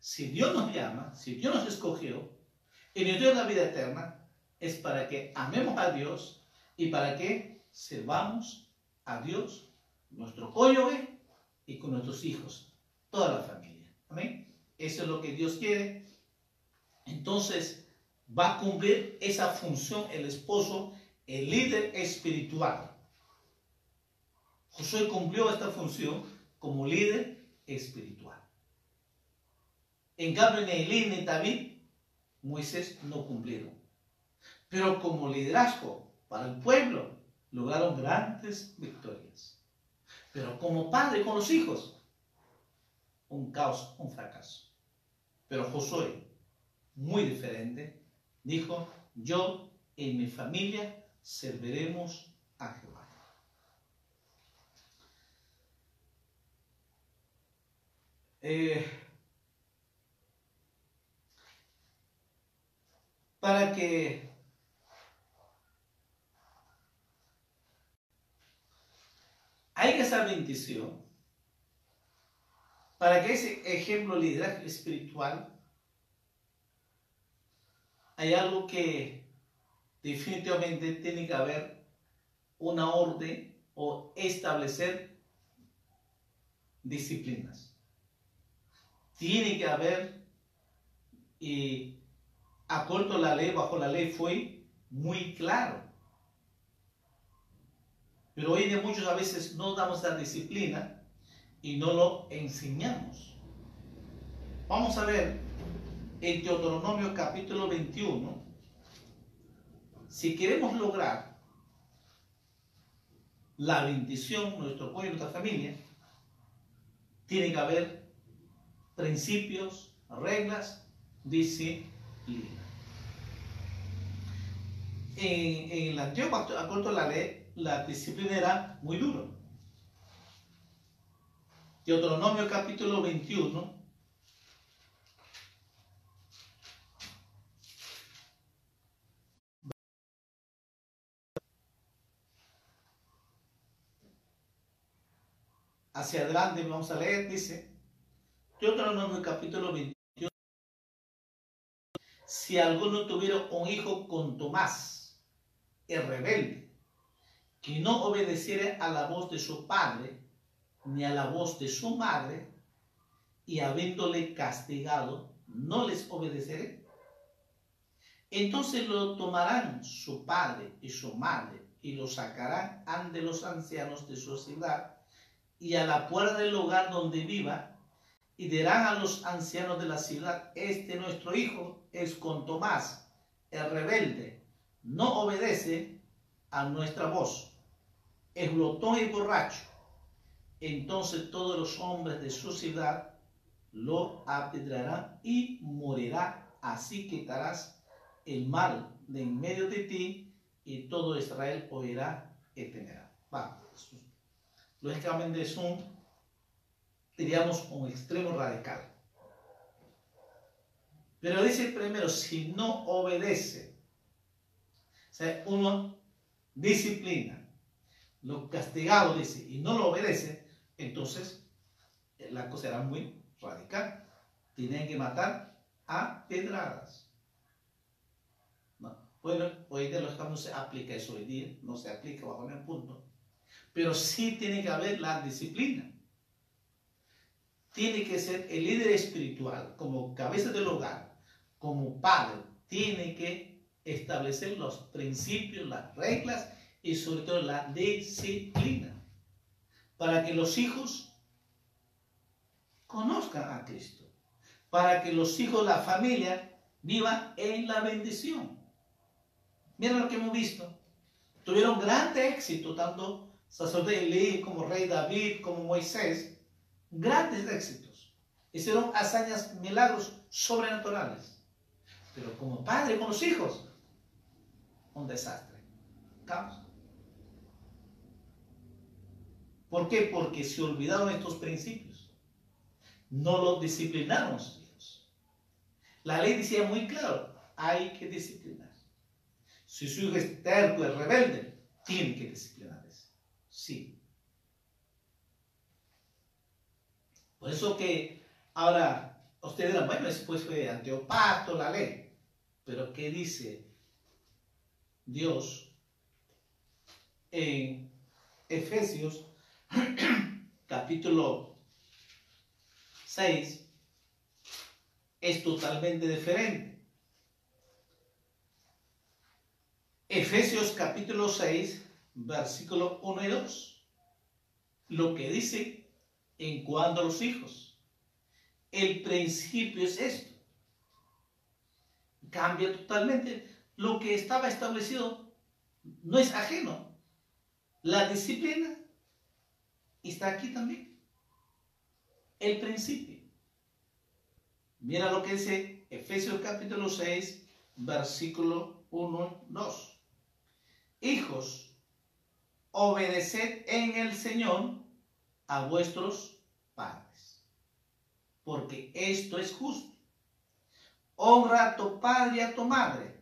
si Dios nos llama, si Dios nos escogió y nos dio la vida eterna, es para que amemos a Dios y para que sirvamos a Dios, nuestro cónyuge y con nuestros hijos, toda la familia. Amén. Eso es lo que Dios quiere entonces va a cumplir esa función el esposo, el líder espiritual. Josué cumplió esta función como líder espiritual. En cambio, Elí ni David, Moisés no cumplieron. Pero como liderazgo para el pueblo, lograron grandes victorias. Pero como padre con los hijos, un caos, un fracaso. Pero Josué muy diferente, dijo, yo y mi familia serviremos a Jehová. Eh, para que hay que esa bendición, para que ese ejemplo liderazgo espiritual hay algo que definitivamente tiene que haber una orden o establecer disciplinas. Tiene que haber, y acuerdo a la ley, bajo la ley fue muy claro. Pero hoy de muchos a veces no damos la disciplina y no lo enseñamos. Vamos a ver en Deuteronomio capítulo 21, si queremos lograr la bendición, nuestro pueblo y nuestra familia, tiene que haber principios, reglas, disciplina. En, en el antiguo acuerdo de la ley, la disciplina era muy duro. Deuteronomio capítulo 21, hacia adelante, vamos a leer, dice, Deuteronomio capítulo 21, si alguno tuviera un hijo con Tomás, el rebelde, que no obedeciera a la voz de su padre, ni a la voz de su madre, y habiéndole castigado, no les obedeceré. Entonces lo tomarán su padre y su madre y lo sacarán ante los ancianos de su ciudad y a la puerta del lugar donde viva, y dirán a los ancianos de la ciudad, este nuestro hijo es con Tomás, el rebelde, no obedece a nuestra voz, es glotón y borracho. Entonces todos los hombres de su ciudad lo apedrarán y morirá. Así quitarás el mal de en medio de ti y todo Israel oirá y temerá. Vamos lógicamente es un, diríamos, un extremo radical. Pero dice primero, si no obedece, o sea, uno disciplina, lo castigado dice, y no lo obedece, entonces eh, la cosa era muy radical. Tienen que matar a pedradas. No. Bueno, hoy los no se aplica eso hoy día, no se aplica bajo el punto pero sí tiene que haber la disciplina. Tiene que ser el líder espiritual, como cabeza del hogar, como padre, tiene que establecer los principios, las reglas y sobre todo la disciplina, para que los hijos conozcan a Cristo, para que los hijos, la familia, vivan en la bendición. Miren lo que hemos visto. Tuvieron grande éxito tanto sacerdote Elí, como rey David, como Moisés, grandes éxitos. Hicieron hazañas, milagros sobrenaturales. Pero como padre con los hijos, un desastre. ¿Por qué? Porque se olvidaron estos principios. No los disciplinaron los hijos. La ley decía muy claro, hay que disciplinar. Si su hijo es terco, es rebelde, tiene que disciplinar. Sí. Por eso que ahora ustedes dirán, bueno, después fue Anteopato, la ley. Pero ¿qué dice Dios en Efesios [CLEARS THROAT] capítulo 6? Es totalmente diferente. Efesios capítulo 6 versículo 1 y 2, lo que dice en cuanto a los hijos. El principio es esto. Cambia totalmente. Lo que estaba establecido no es ajeno. La disciplina está aquí también. El principio. Mira lo que dice Efesios capítulo 6, versículo 1 2. Hijos, obedeced en el Señor a vuestros padres, porque esto es justo. Honra a tu padre y a tu madre,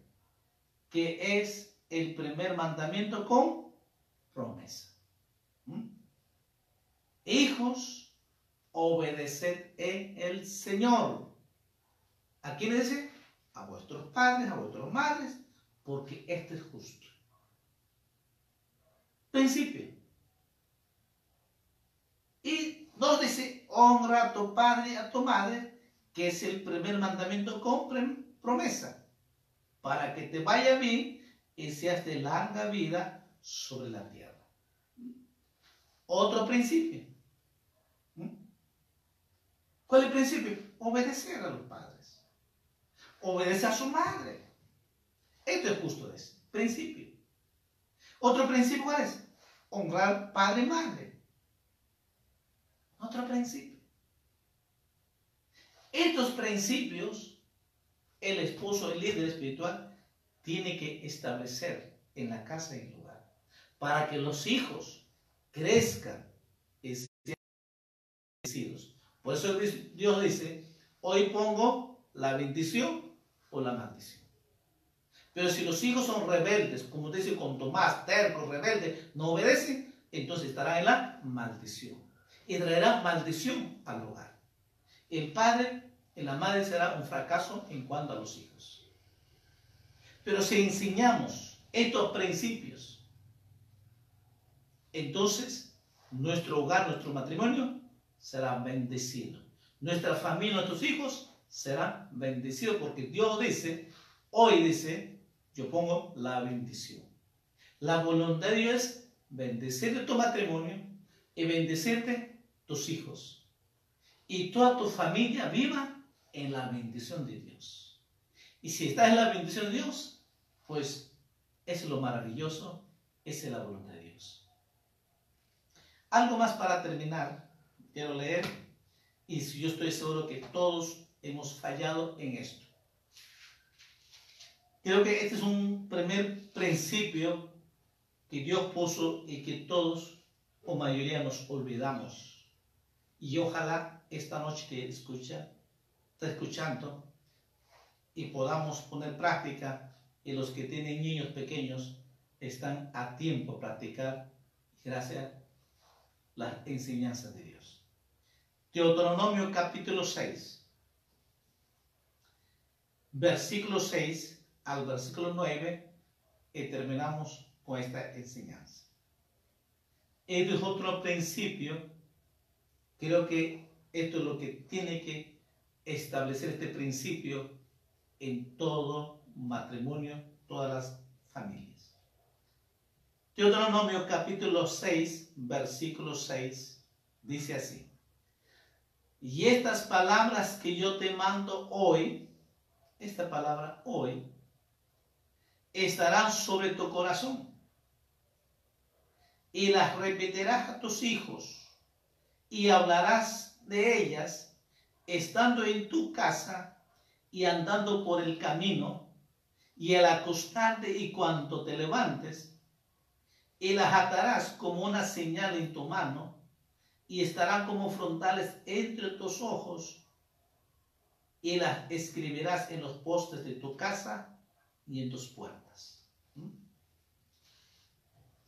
que es el primer mandamiento con promesa. ¿Mm? Hijos, obedeced en el Señor. ¿A quién dice? A vuestros padres, a vuestras madres, porque este es justo. Principio. Y nos dice, honra a tu padre y a tu madre, que es el primer mandamiento con promesa, para que te vaya bien y seas de larga vida sobre la tierra. Otro principio. ¿Mm? ¿Cuál es el principio? Obedecer a los padres. Obedecer a su madre. Esto es justo, es principio. Otro principio ¿cuál es? Honrar padre y madre. Otro principio. Estos principios, el esposo, el líder espiritual, tiene que establecer en la casa y el lugar, para que los hijos crezcan y sean bendecidos. Por eso Dios dice, hoy pongo la bendición o la maldición. Pero si los hijos son rebeldes, como dice con Tomás, terco, rebelde, no obedecen, entonces estará en la maldición. Y traerá maldición al hogar. El padre y la madre será un fracaso en cuanto a los hijos. Pero si enseñamos estos principios, entonces nuestro hogar, nuestro matrimonio será bendecido. Nuestra familia, nuestros hijos serán bendecidos porque Dios dice, hoy dice, yo pongo la bendición. La voluntad de Dios es bendecirte tu matrimonio y bendecirte tus hijos. Y toda tu familia viva en la bendición de Dios. Y si estás en la bendición de Dios, pues es lo maravilloso, es la voluntad de Dios. Algo más para terminar, quiero leer, y yo estoy seguro que todos hemos fallado en esto. Creo que este es un primer principio que Dios puso y que todos o mayoría nos olvidamos. Y ojalá esta noche que escucha está escuchando y podamos poner práctica y los que tienen niños pequeños están a tiempo practicar gracias a las enseñanzas de Dios. Deuteronomio capítulo 6, versículo 6 al versículo 9 y terminamos con esta enseñanza. Esto es otro principio, creo que esto es lo que tiene que establecer este principio en todo matrimonio, todas las familias. Deuteronomio capítulo 6, versículo 6, dice así. Y estas palabras que yo te mando hoy, esta palabra hoy, estarán sobre tu corazón y las repetirás a tus hijos y hablarás de ellas estando en tu casa y andando por el camino, y al acostarte y cuando te levantes, y las atarás como una señal en tu mano, y estarán como frontales entre tus ojos, y las escribirás en los postes de tu casa y en tus puertas. ¿Mm?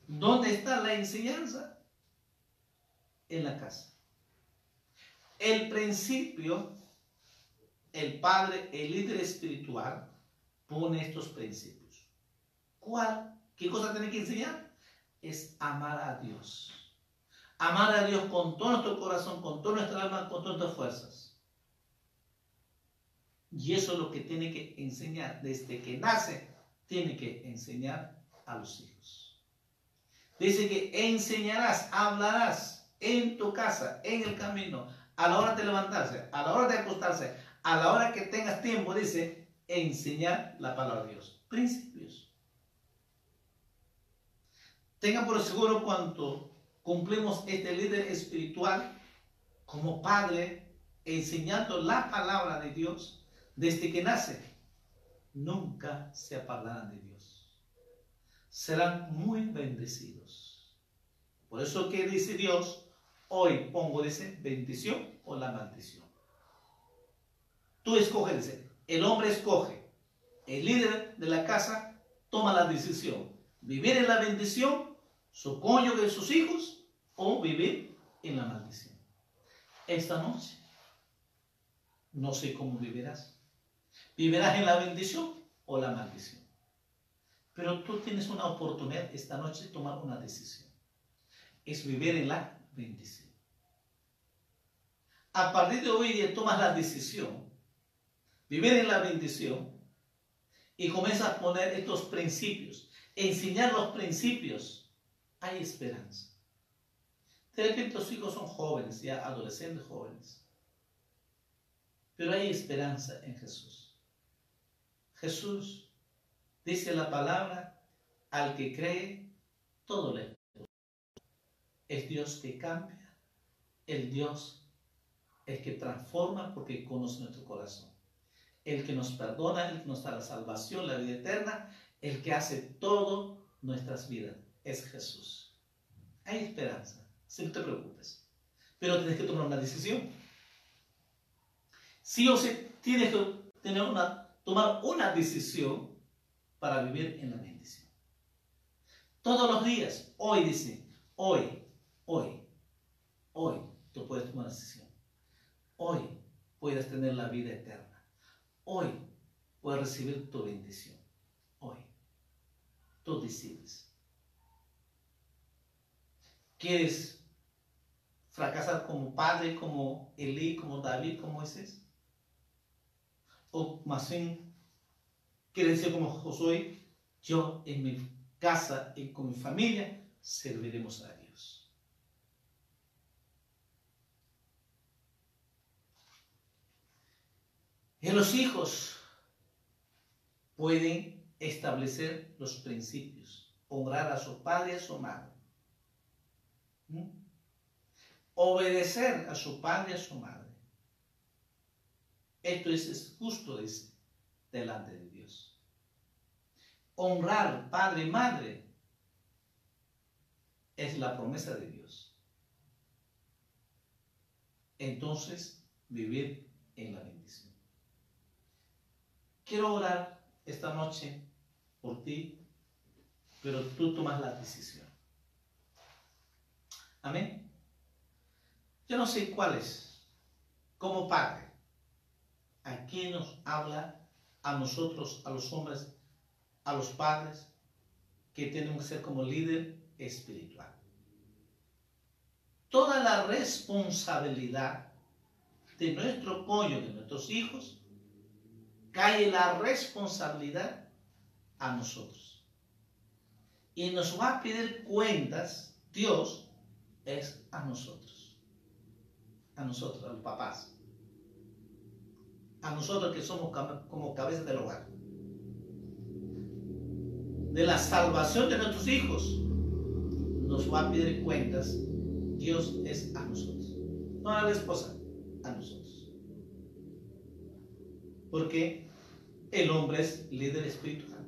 ¿Dónde está la enseñanza? En la casa el principio, el padre, el líder espiritual, pone estos principios. ¿Cuál? ¿Qué cosa tiene que enseñar? Es amar a Dios. Amar a Dios con todo nuestro corazón, con toda nuestra alma, con todas nuestras fuerzas. Y eso es lo que tiene que enseñar. Desde que nace, tiene que enseñar a los hijos. Dice que enseñarás, hablarás en tu casa, en el camino, a la hora de levantarse, a la hora de acostarse, a la hora que tengas tiempo, dice, enseñar la palabra de Dios. Principios. Tenga por seguro cuanto cumplimos este líder espiritual como padre, enseñando la palabra de Dios desde que nace, nunca se apartarán de Dios. Serán muy bendecidos. Por eso que dice Dios, Hoy pongo, dice, bendición o la maldición. Tú escoges, dice, el hombre escoge. El líder de la casa toma la decisión. Vivir en la bendición, su cónyuge, sus hijos, o vivir en la maldición. Esta noche, no sé cómo vivirás. ¿Vivirás en la bendición o la maldición? Pero tú tienes una oportunidad esta noche de tomar una decisión. Es vivir en la bendición. A partir de hoy tomas la decisión, vivir en la bendición, y comienzas a poner estos principios, enseñar los principios, hay esperanza. De repente tus hijos son jóvenes, ya adolescentes jóvenes. Pero hay esperanza en Jesús. Jesús dice la palabra, al que cree, todo le Es Dios que cambia, el Dios es que transforma porque conoce nuestro corazón. El que nos perdona, el que nos da la salvación, la vida eterna, el que hace todo nuestras vidas, es Jesús. Hay esperanza, si no te preocupes. Pero tienes que tomar una decisión. Sí o sí tienes que tener una, tomar una decisión para vivir en la bendición. Todos los días, hoy dice, hoy, hoy, hoy, tú puedes tomar una decisión. Hoy puedes tener la vida eterna. Hoy puedes recibir tu bendición. Hoy. Tú decides. ¿Quieres fracasar como padre, como Elí, como David, como Moisés? ¿O más bien quieres ser como Josué? Yo en mi casa y con mi familia serviremos a Dios. Y los hijos pueden establecer los principios, honrar a su padre y a su madre, obedecer a su padre y a su madre. Esto es, justo delante de Dios. Honrar padre y madre es la promesa de Dios. Entonces, vivir en la bendición. Quiero orar esta noche por ti, pero tú tomas la decisión. Amén. Yo no sé cuál es, como padre, a quién nos habla a nosotros, a los hombres, a los padres, que tenemos que ser como líder espiritual. Toda la responsabilidad de nuestro pollo, de nuestros hijos, cae la responsabilidad a nosotros. Y nos va a pedir cuentas, Dios, es a nosotros. A nosotros, a los papás. A nosotros que somos como cabeza del hogar. De la salvación de nuestros hijos, nos va a pedir cuentas. Dios es a nosotros. No a la esposa, a nosotros. Porque el hombre es líder espiritual.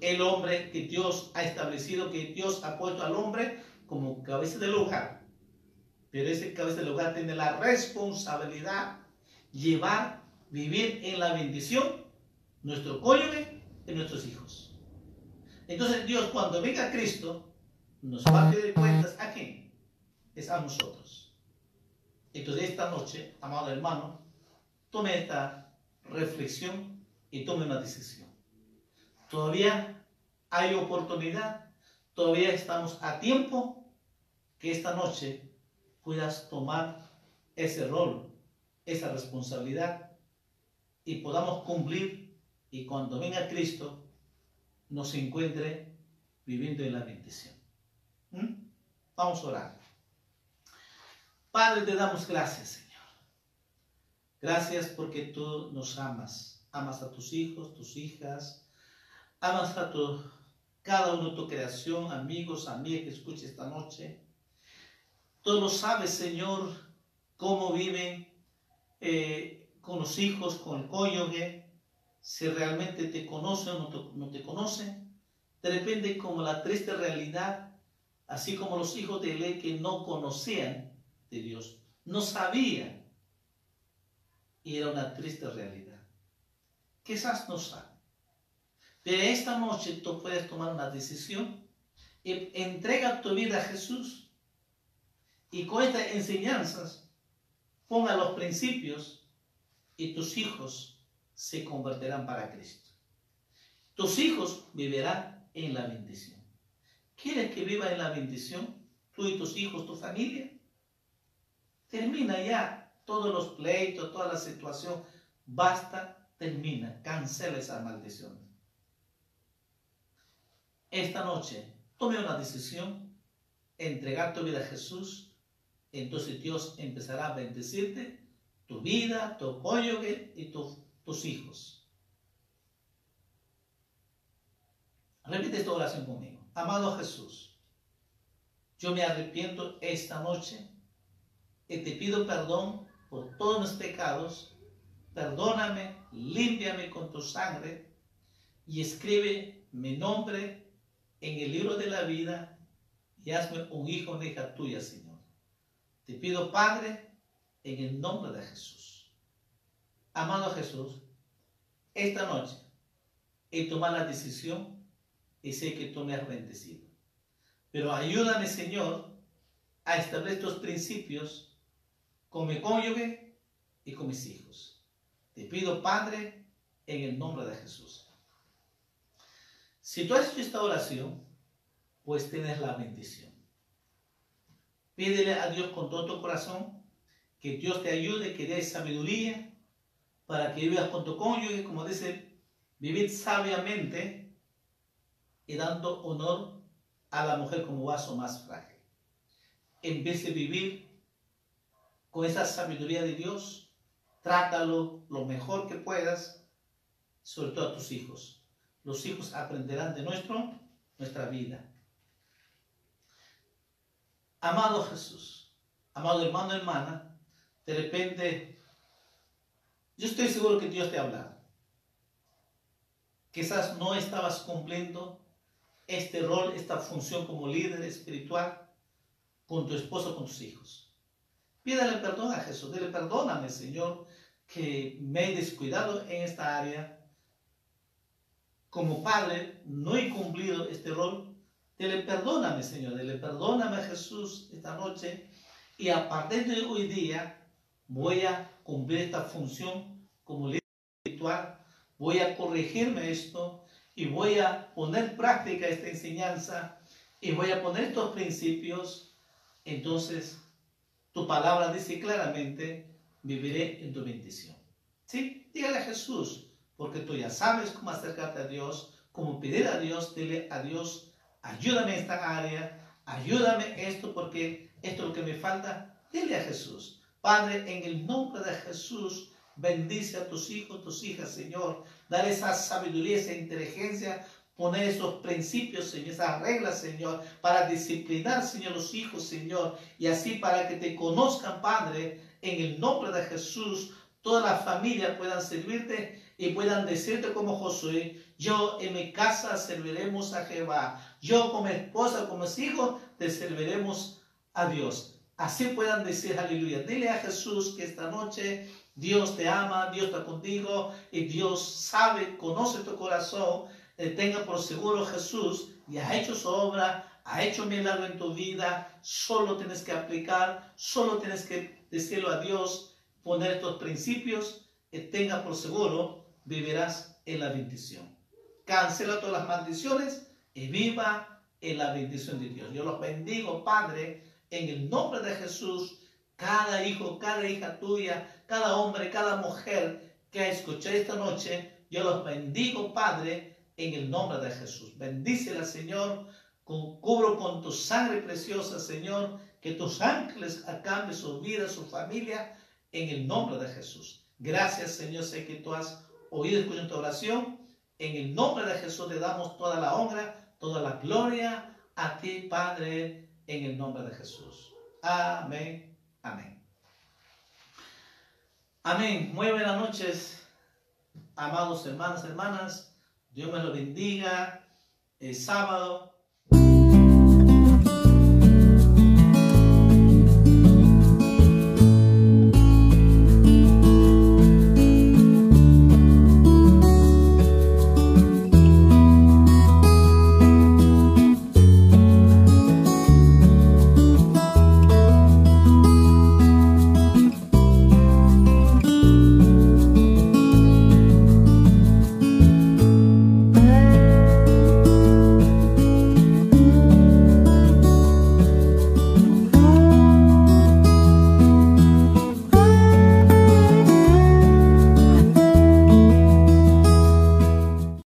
El hombre que Dios ha establecido, que Dios ha puesto al hombre como cabeza del hogar. Pero ese cabeza del hogar tiene la responsabilidad llevar, vivir en la bendición nuestro cónyuge y nuestros hijos. Entonces Dios cuando venga Cristo nos va a pedir cuentas a quién? Es a nosotros. Entonces esta noche, amado hermano, tome esta reflexión y tome una decisión. Todavía hay oportunidad, todavía estamos a tiempo que esta noche puedas tomar ese rol, esa responsabilidad y podamos cumplir y cuando venga Cristo nos encuentre viviendo en la bendición. ¿Mm? Vamos a orar. Padre, te damos gracias, Señor. Gracias porque tú nos amas. Amas a tus hijos, tus hijas. Amas a tu, cada uno tu creación, amigos, amigas que escuche esta noche. Tú lo sabes, Señor, cómo viven eh, con los hijos, con el cónyuge, si realmente te conocen o no te, no te conocen. De repente, como la triste realidad, así como los hijos de Ele que no conocían de Dios, no sabían. Y era una triste realidad. Quizás no saben. Pero esta noche tú puedes tomar una decisión y entrega tu vida a Jesús y con estas enseñanzas ponga los principios y tus hijos se convertirán para Cristo. Tus hijos vivirán en la bendición. ¿Quieres que viva en la bendición? Tú y tus hijos, tu familia. Termina ya todos los pleitos, toda la situación. Basta, termina, cancela esa maldición. Esta noche, tome una decisión, entregar tu vida a Jesús, entonces Dios empezará a bendecirte, tu vida, tu cónyuge y tus hijos. Repite esta oración conmigo. Amado Jesús, yo me arrepiento esta noche y te pido perdón por todos mis pecados. Perdóname, límpiame con tu sangre y escribe mi nombre en el libro de la vida y hazme un hijo, una hija tuya, Señor. Te pido, Padre, en el nombre de Jesús. Amado Jesús, esta noche he tomado la decisión y sé que tú me has bendecido. Pero ayúdame, Señor, a establecer estos principios con mi cónyuge y con mis hijos. Te pido, Padre, en el nombre de Jesús. Si tú has hecho esta oración, pues tienes la bendición. Pídele a Dios con todo tu corazón que Dios te ayude, que dé sabiduría para que vivas con tu cónyuge, como dice, vivir sabiamente y dando honor a la mujer como vaso más frágil. En vez de vivir con esa sabiduría de Dios, trátalo lo mejor que puedas, sobre todo a tus hijos. Los hijos aprenderán de nuestro, nuestra vida. Amado Jesús, amado hermano, hermana, de repente, yo estoy seguro que Dios te ha hablado. Quizás no estabas cumpliendo este rol, esta función como líder espiritual con tu esposo, con tus hijos. Pídale perdón a Jesús, dile perdóname, Señor, que me he descuidado en esta área. Como padre, no he cumplido este rol. Dile perdóname, Señor, dile perdóname a Jesús esta noche. Y a partir de hoy día voy a cumplir esta función como líder espiritual. Voy a corregirme esto y voy a poner práctica esta enseñanza y voy a poner estos principios, entonces tu palabra dice claramente, viviré en tu bendición. ¿Sí? Dígale a Jesús, porque tú ya sabes cómo acercarte a Dios, cómo pedir a Dios, dile a Dios, ayúdame en esta área, ayúdame esto porque esto es lo que me falta. Dile a Jesús, Padre, en el nombre de Jesús, Bendice a tus hijos, tus hijas, Señor. Dale esa sabiduría, esa inteligencia. Poner esos principios, Señor, esas reglas, Señor, para disciplinar, Señor, los hijos, Señor. Y así para que te conozcan, Padre, en el nombre de Jesús, toda la familia puedan servirte y puedan decirte como Josué, yo en mi casa serviremos a Jehová. Yo como esposa, como hijos, te serviremos a Dios. Así puedan decir aleluya. Dile a Jesús que esta noche Dios te ama, Dios está contigo y Dios sabe, conoce tu corazón. Eh, tenga por seguro Jesús y ha hecho su obra, ha hecho milagro en tu vida. Solo tienes que aplicar, solo tienes que decirlo a Dios, poner estos principios y tenga por seguro, vivirás en la bendición. Cancela todas las maldiciones y viva en la bendición de Dios. Yo los bendigo, Padre, en el nombre de Jesús cada hijo, cada hija tuya, cada hombre, cada mujer que ha escuchado esta noche, yo los bendigo, Padre, en el nombre de Jesús. Bendícela, Señor, cubro con tu sangre preciosa, Señor, que tus ángeles acaben su vida, su familia, en el nombre de Jesús. Gracias, Señor, sé que tú has oído y tu oración. En el nombre de Jesús te damos toda la honra, toda la gloria a ti, Padre, en el nombre de Jesús. Amén. Amén. Amén. Muy buenas noches, amados hermanos, hermanas. Dios me lo bendiga. Es sábado.